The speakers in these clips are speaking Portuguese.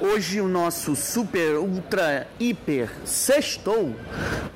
Hoje o nosso super, ultra, hiper sextou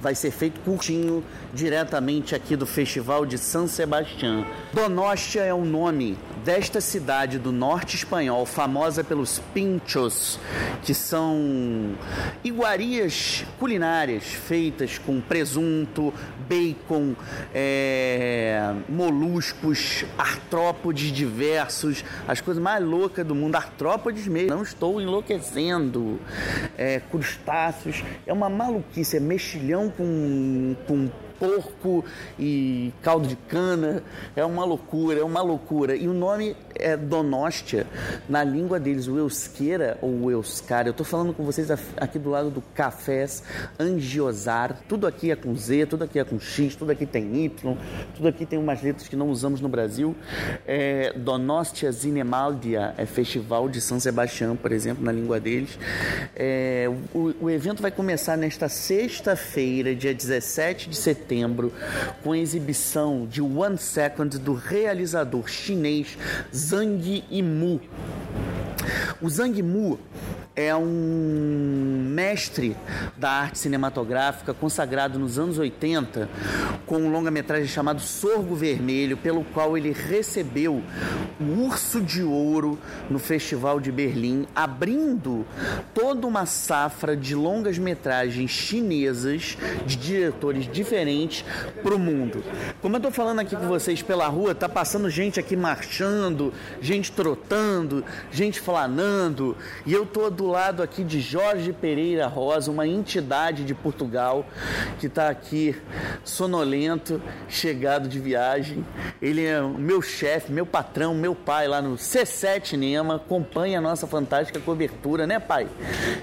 vai ser feito curtinho diretamente aqui do Festival de San Sebastián. Donostia é o nome desta cidade do norte espanhol, famosa pelos pinchos, que são iguarias culinárias feitas com presunto, bacon, é, moluscos, artrópodes diversos, as coisas mais loucas do mundo, artrópodes mesmo. Não estou enlouquecendo. É, crustáceos, é uma maluquice, é mexilhão com, com porco e caldo de cana. É uma loucura, é uma loucura. E o nome é Donóstia, na língua deles, o Eusqueira ou o Euskara. Eu estou falando com vocês aqui do lado do Cafés Angiosar. Tudo aqui é com Z, tudo aqui é com X, tudo aqui tem Y, tudo aqui tem umas letras que não usamos no Brasil. É, Donostia Zinemaldia é festival de São Sebastião, por exemplo, na língua deles. É, o, o evento vai começar nesta sexta-feira, dia 17 de setembro setembro, com a exibição de One Second do realizador chinês Zhang Yimou. O Zhang Yimou é um mestre da arte cinematográfica consagrado nos anos 80 com um longa-metragem chamado Sorgo Vermelho, pelo qual ele recebeu o Urso de Ouro no Festival de Berlim, abrindo toda uma safra de longas-metragens chinesas de diretores diferentes para o mundo. Como eu estou falando aqui com vocês pela rua, tá passando gente aqui marchando, gente trotando, gente flanando, e eu tô do lado aqui de Jorge Pereira Rosa, uma entidade de Portugal que está aqui sonolento, chegado de viagem. Ele é meu chefe, meu patrão, meu pai lá no C7 Nema, acompanha a nossa fantástica cobertura, né, pai?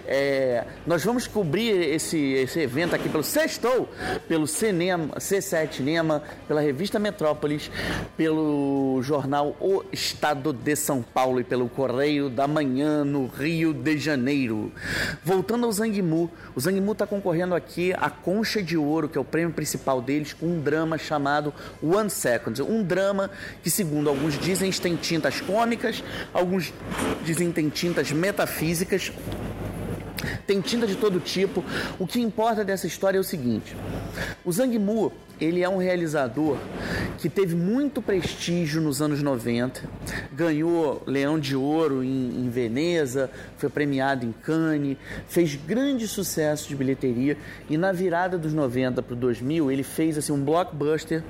É, nós vamos cobrir esse, esse evento aqui pelo Sextou, pelo Cinema, C7 Nema, pela revista Metrópolis, pelo jornal O Estado de São Paulo e pelo Correio da Manhã no Rio de Janeiro. Voltando ao Zangmu, o Zangmu está concorrendo aqui à Concha de Ouro, que é o prêmio principal deles, com um drama chamado One Second. Um drama que, segundo alguns dizem, tem tintas cômicas, alguns dizem tem tintas metafísicas. Tem tinta de todo tipo. O que importa dessa história é o seguinte: o Zhang Mu ele é um realizador que teve muito prestígio nos anos 90, ganhou Leão de Ouro em, em Veneza, foi premiado em Cannes, fez grande sucesso de bilheteria e na virada dos 90 para o 2000 ele fez assim, um blockbuster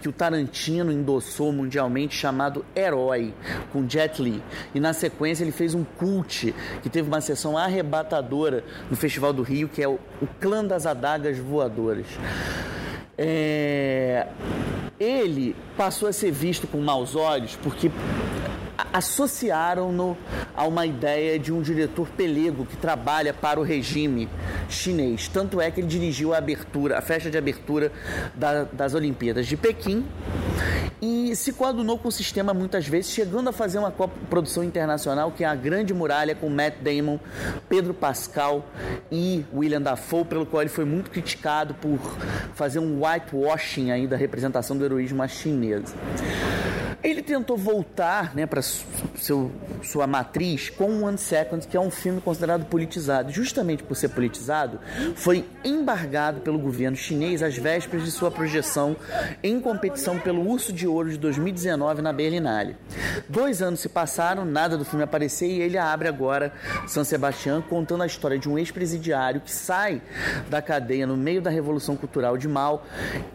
que o Tarantino endossou mundialmente chamado Herói, com Jet Li. E na sequência ele fez um cult que teve uma sessão arrebatadora no Festival do Rio, que é o, o Clã das Adagas Voadoras. É, ele passou a ser visto com maus olhos porque associaram-no a uma ideia de um diretor pelego que trabalha para o regime chinês. Tanto é que ele dirigiu a abertura, a festa de abertura da, das Olimpíadas de Pequim e se coadunou com o sistema muitas vezes, chegando a fazer uma produção internacional que é a Grande Muralha com Matt Damon, Pedro Pascal e William Dafoe, pelo qual ele foi muito criticado por fazer um whitewashing aí da representação do heroísmo chinesa. Ele tentou voltar né, para sua matriz com One Second, que é um filme considerado politizado. Justamente por ser politizado, foi embargado pelo governo chinês às vésperas de sua projeção em competição pelo Urso de Ouro de 2019 na Berlinale. Dois anos se passaram, nada do filme aparecer e ele abre agora São Sebastião contando a história de um ex-presidiário que sai da cadeia no meio da Revolução Cultural de Mao,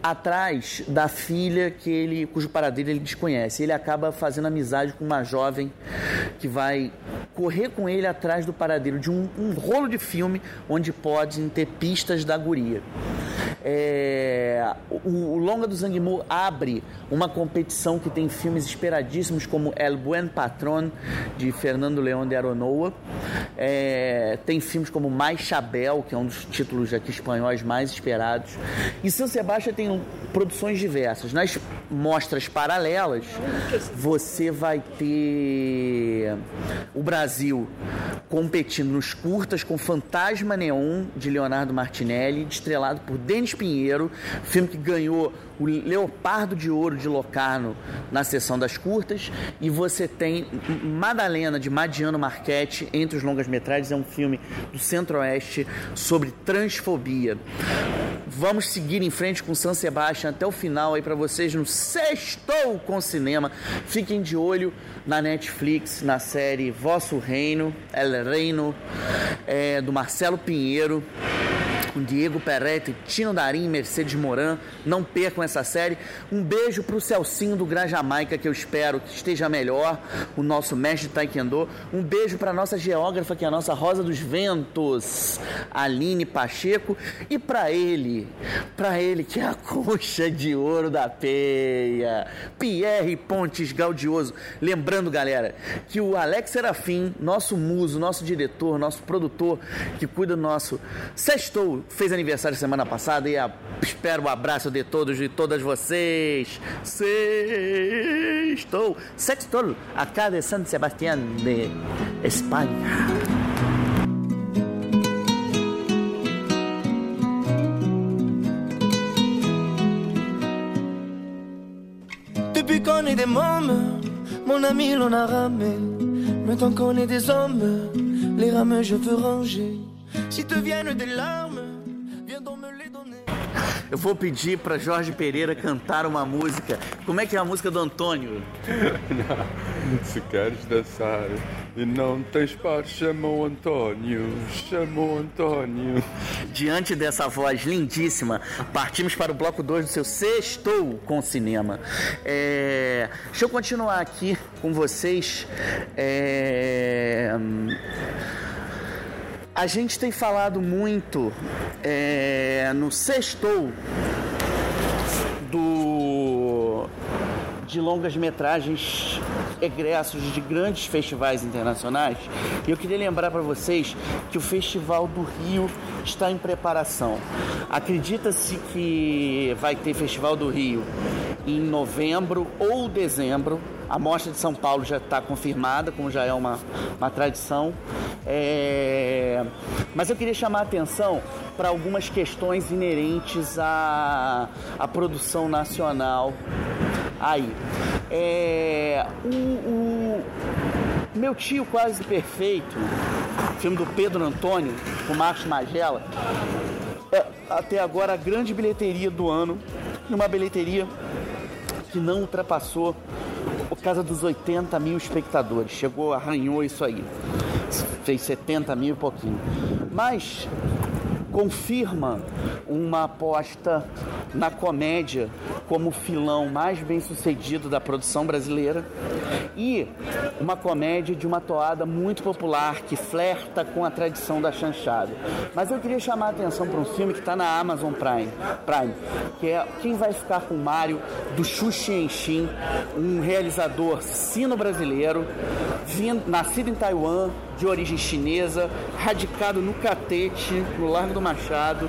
atrás da filha que ele, cujo paradeiro ele desconhece acontece? Ele acaba fazendo amizade com uma jovem que vai correr com ele atrás do paradeiro de um, um rolo de filme onde podem ter pistas da guria. É, o, o, Longa do Zangmu abre uma competição que tem filmes esperadíssimos como El Buen Patrón, de Fernando León de Aronoa. É, tem filmes como Mais Chabel, que é um dos títulos aqui espanhóis mais esperados. E São Sebastião tem produções diversas. Nas mostras paralelas, você vai ter o Brasil competindo nos curtas com Fantasma Neon de Leonardo Martinelli, estrelado por Denis Pinheiro, filme que ganhou o Leopardo de Ouro de Locarno na sessão das curtas, e você tem Madalena de Madiano Marchetti entre os longas metragens, é um filme do Centro-Oeste sobre transfobia. Vamos seguir em frente com San Sebastian até o final aí para vocês no Sextou com Cinema. Fiquem de olho na Netflix, na série Vosso Reino, El Reino, é, do Marcelo Pinheiro com Diego Peretti, Tino Darim, Mercedes Moran. Não percam essa série. Um beijo pro Celcinho do Gran Jamaica, que eu espero que esteja melhor, o nosso mestre de Taekwondo. Um beijo pra nossa geógrafa, que é a nossa Rosa dos Ventos, Aline Pacheco. E para ele, para ele que é a concha de ouro da peia, Pierre Pontes Gaudioso. Lembrando, galera, que o Alex Serafim, nosso muso, nosso diretor, nosso produtor, que cuida do nosso Sextou, fez aniversário semana passada e a, espero o abraço de todos e todas vocês. Sextou, Sextou, acá de San Sebastián de Espanha. Depuis qu'on est des mômes, mon ami l'on a ramé. Maintenant qu'on est des hommes, les rames je veux ranger. Si te viennent des larmes, Eu vou pedir para Jorge Pereira cantar uma música. Como é que é a música do Antônio? Se queres dançar e não tens par, chama o Antônio, chama o Antônio. Diante dessa voz lindíssima, partimos para o bloco 2 do seu Sextou com Cinema. É, Deixa eu continuar aqui com vocês. É, A gente tem falado muito é, no Sextou do de longas metragens egressos de grandes festivais internacionais. E eu queria lembrar para vocês que o Festival do Rio está em preparação. Acredita-se que vai ter Festival do Rio em novembro ou dezembro. A Mostra de São Paulo já está confirmada, como já é uma, uma tradição. É, Mas eu queria chamar a atenção para algumas questões inerentes à, à produção nacional aí. É, o, o meu tio quase perfeito, filme do Pedro Antônio, com Marcos Magela, é até agora a grande bilheteria do ano, e uma bilheteria que não ultrapassou a casa dos 80 mil espectadores. Chegou, arranhou isso aí. Fez 70 mil e pouquinho. Mas confirma uma aposta na comédia como o filão mais bem sucedido da produção brasileira e uma comédia de uma toada muito popular que flerta com a tradição da chanchada. Mas eu queria chamar a atenção para um filme que está na Amazon Prime, Prime, que é Quem Vai Ficar com Mário, do Xu Xianxin, um realizador sino-brasileiro, nascido em Taiwan, de origem chinesa, radicado no Catete, no Largo do Machado.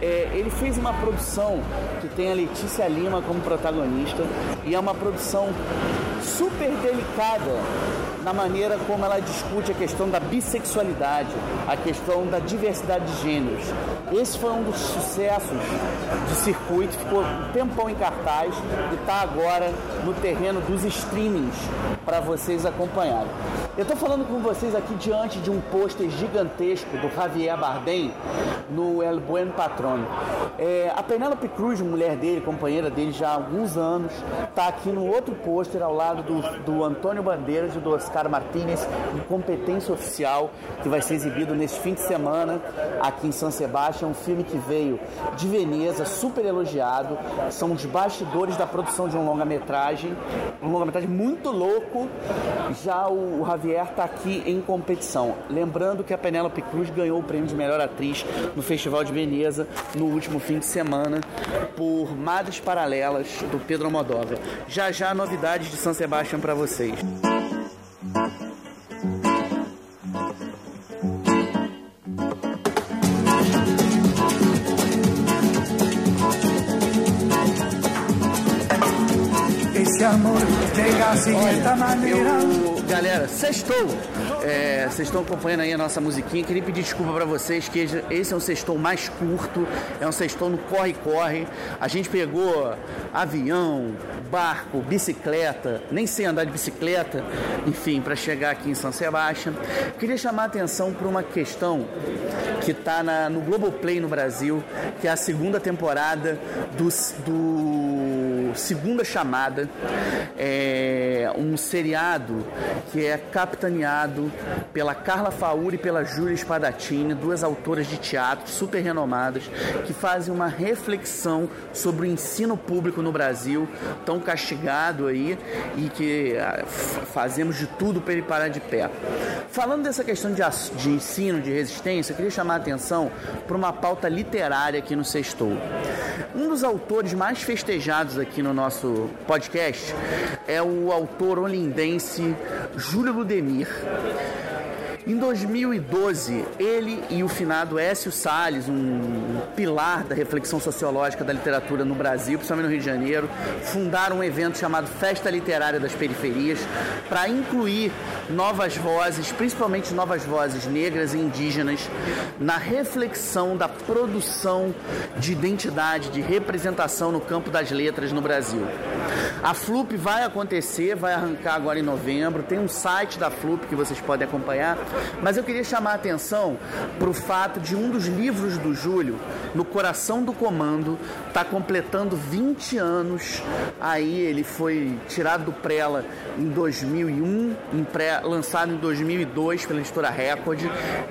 É, ele fez uma produção que tem a Letícia Lima como protagonista e é uma produção super delicada na maneira como ela discute a questão da bissexualidade, a questão da diversidade de gêneros. Esse foi um dos sucessos do circuito, ficou um tempão em cartaz e está agora no terreno dos streamings para vocês acompanharem. Eu estou falando com vocês aqui diante de um pôster gigantesco do Javier Bardem no El Buen Patrón. É, a Penélope Cruz, mulher dele, companheira dele já há alguns anos, está aqui no outro pôster ao lado do, do Antônio Bandeiras e do Oscar Martínez, em Competência Oficial, que vai ser exibido nesse fim de semana aqui em São Sebastião. Um filme que veio de Veneza, super elogiado. São os bastidores da produção de um longa-metragem, um longa-metragem muito louco. Já o, o Javier está aqui em competição. Lembrando que a Penélope Cruz ganhou o prêmio de melhor atriz no Festival de Veneza no último fim de semana por Madres Paralelas do Pedro Almodóvar. Já já novidades de São Sebastião para vocês. C'est amor esta manera. Eu, galera, sextou. É, vocês estão acompanhando aí a nossa musiquinha. Queria pedir desculpa pra vocês que esse é um sextou mais curto, é um sextou no corre-corre. A gente pegou avião, barco, bicicleta, nem sei andar de bicicleta, enfim, para chegar aqui em São Sebastião. Queria chamar a atenção para uma questão que está no Globoplay no Brasil, que é a segunda temporada do, do Segunda Chamada, é um seriado que é capitaneado pela Carla Fauri e pela Júlia Spadatini, duas autoras de teatro super renomadas, que fazem uma reflexão sobre o ensino público no Brasil, tão castigado aí, e que ah, fazemos de tudo para ele parar de pé. Falando dessa questão de, de ensino, de resistência, eu queria chamar a atenção para uma pauta literária aqui no Sextou. Um dos autores mais festejados aqui no nosso podcast é o autor olindense Júlio Ludemir. Em 2012, ele e o finado Écio Salles, um pilar da reflexão sociológica da literatura no Brasil, principalmente no Rio de Janeiro, fundaram um evento chamado Festa Literária das Periferias para incluir novas vozes, principalmente novas vozes negras e indígenas, na reflexão da produção de identidade, de representação no campo das letras no Brasil. A FLUP vai acontecer, vai arrancar agora em novembro, tem um site da FLUP que vocês podem acompanhar, mas eu queria chamar a atenção para o fato de um dos livros do Júlio, No Coração do Comando, está completando 20 anos. Aí ele foi tirado do Prela em 2001, em pré, lançado em 2002 pela editora Record.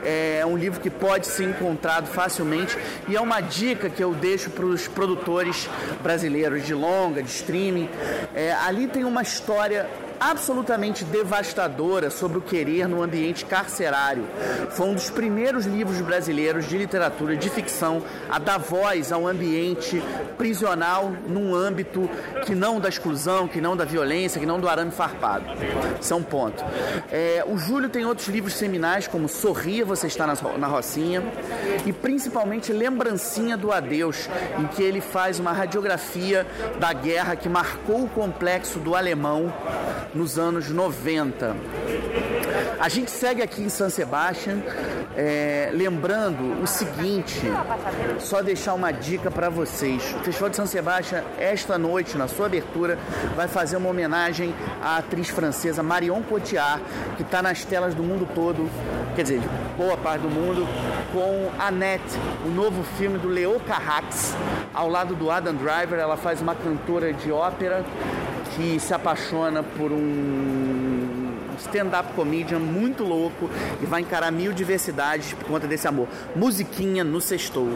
É um livro que pode ser encontrado facilmente e é uma dica que eu deixo para os produtores brasileiros de longa, de streaming. É, ali tem uma história absolutamente devastadora sobre o querer no ambiente carcerário. Foi um dos primeiros livros brasileiros de literatura de ficção a dar voz ao ambiente prisional num âmbito que não da exclusão, que não da violência, que não do arame farpado. Isso é ponto. É, o Júlio tem outros livros seminais, como Sorria, Você Está na, na Rocinha, e principalmente Lembrancinha do Adeus, em que ele faz uma radiografia da guerra que marcou o complexo do alemão nos anos 90. A gente segue aqui em San Sebastian, é, lembrando o seguinte, só deixar uma dica para vocês. O Festival de San Sebastian, esta noite, na sua abertura, vai fazer uma homenagem à atriz francesa Marion Cotillard, que está nas telas do mundo todo, quer dizer, boa parte do mundo, com Annette, o novo filme do Leo Carrax, ao lado do Adam Driver. Ela faz uma cantora de ópera que se apaixona por um stand-up comedian muito louco e vai encarar mil diversidades por conta desse amor. Musiquinha no sextou.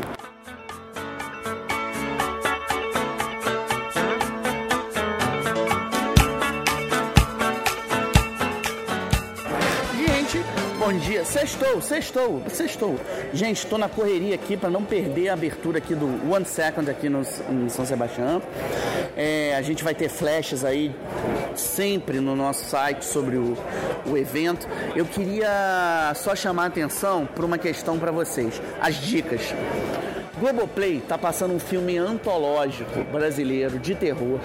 Bom dia. Sextou, sextou, sextou. Gente, estou na correria aqui para não perder a abertura aqui do One Second aqui no, em São Sebastião. É, a gente vai ter flashes aí sempre no nosso site sobre o, o evento. Eu queria só chamar a atenção para uma questão para vocês. As dicas. Globoplay está passando um filme antológico brasileiro de terror,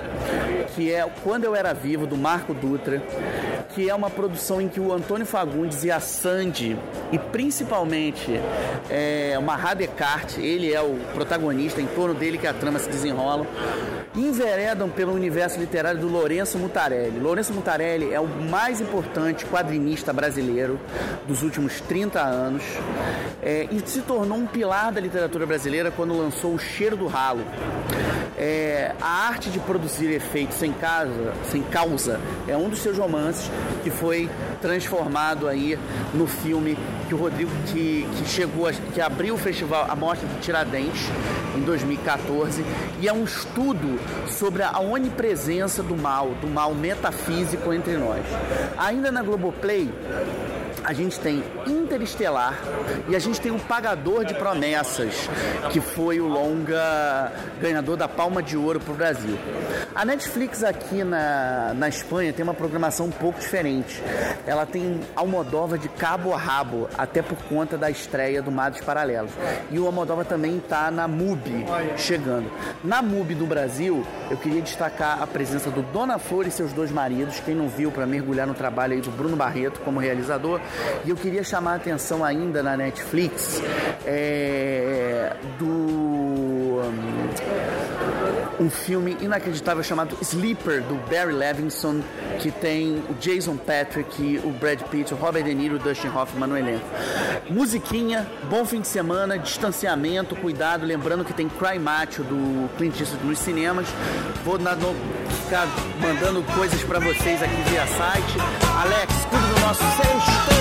que é Quando Eu Era Vivo, do Marco Dutra, que é uma produção em que o Antônio Fagundes e a Sandy, e principalmente é, o Mahá Descartes, ele é o protagonista, em torno dele que a trama se desenrola, enveredam pelo universo literário do Lourenço Mutarelli. Lourenço Mutarelli é o mais importante quadrinista brasileiro dos últimos 30 anos é, e se tornou um pilar da literatura brasileira quando lançou O Cheiro do Ralo. É, a arte de produzir efeitos sem, casa, sem causa é um dos seus romances que foi transformado aí no filme que o Rodrigo que, que chegou a, que abriu o festival a mostra de Tiradentes em 2014 e é um estudo sobre a onipresença do mal, do mal metafísico entre nós. Ainda na Globoplay a gente tem Interestelar e a gente tem o Pagador de Promessas, que foi o longa ganhador da Palma de Ouro para o Brasil. A Netflix aqui na, na Espanha tem uma programação um pouco diferente. Ela tem Almodóvar de cabo a rabo, até por conta da estreia do Mados Paralelos. E o Almodóvar também está na MUBI chegando. Na MUBI do Brasil, eu queria destacar a presença do Dona Flor e seus dois maridos, quem não viu para mergulhar no trabalho aí do Bruno Barreto como realizador. E eu queria chamar a atenção ainda na Netflix é, do um filme inacreditável chamado Sleeper, do Barry Levinson, que tem o Jason Patrick, o Brad Pitt, o Robert De Niro, o Dustin Hoffman no elenco. Musiquinha, bom fim de semana, distanciamento, cuidado, lembrando que tem Cry Macho do Clint Eastwood nos cinemas. Vou na- no- ficar mandando coisas pra vocês aqui via site. Alex, cuida do nosso sexto!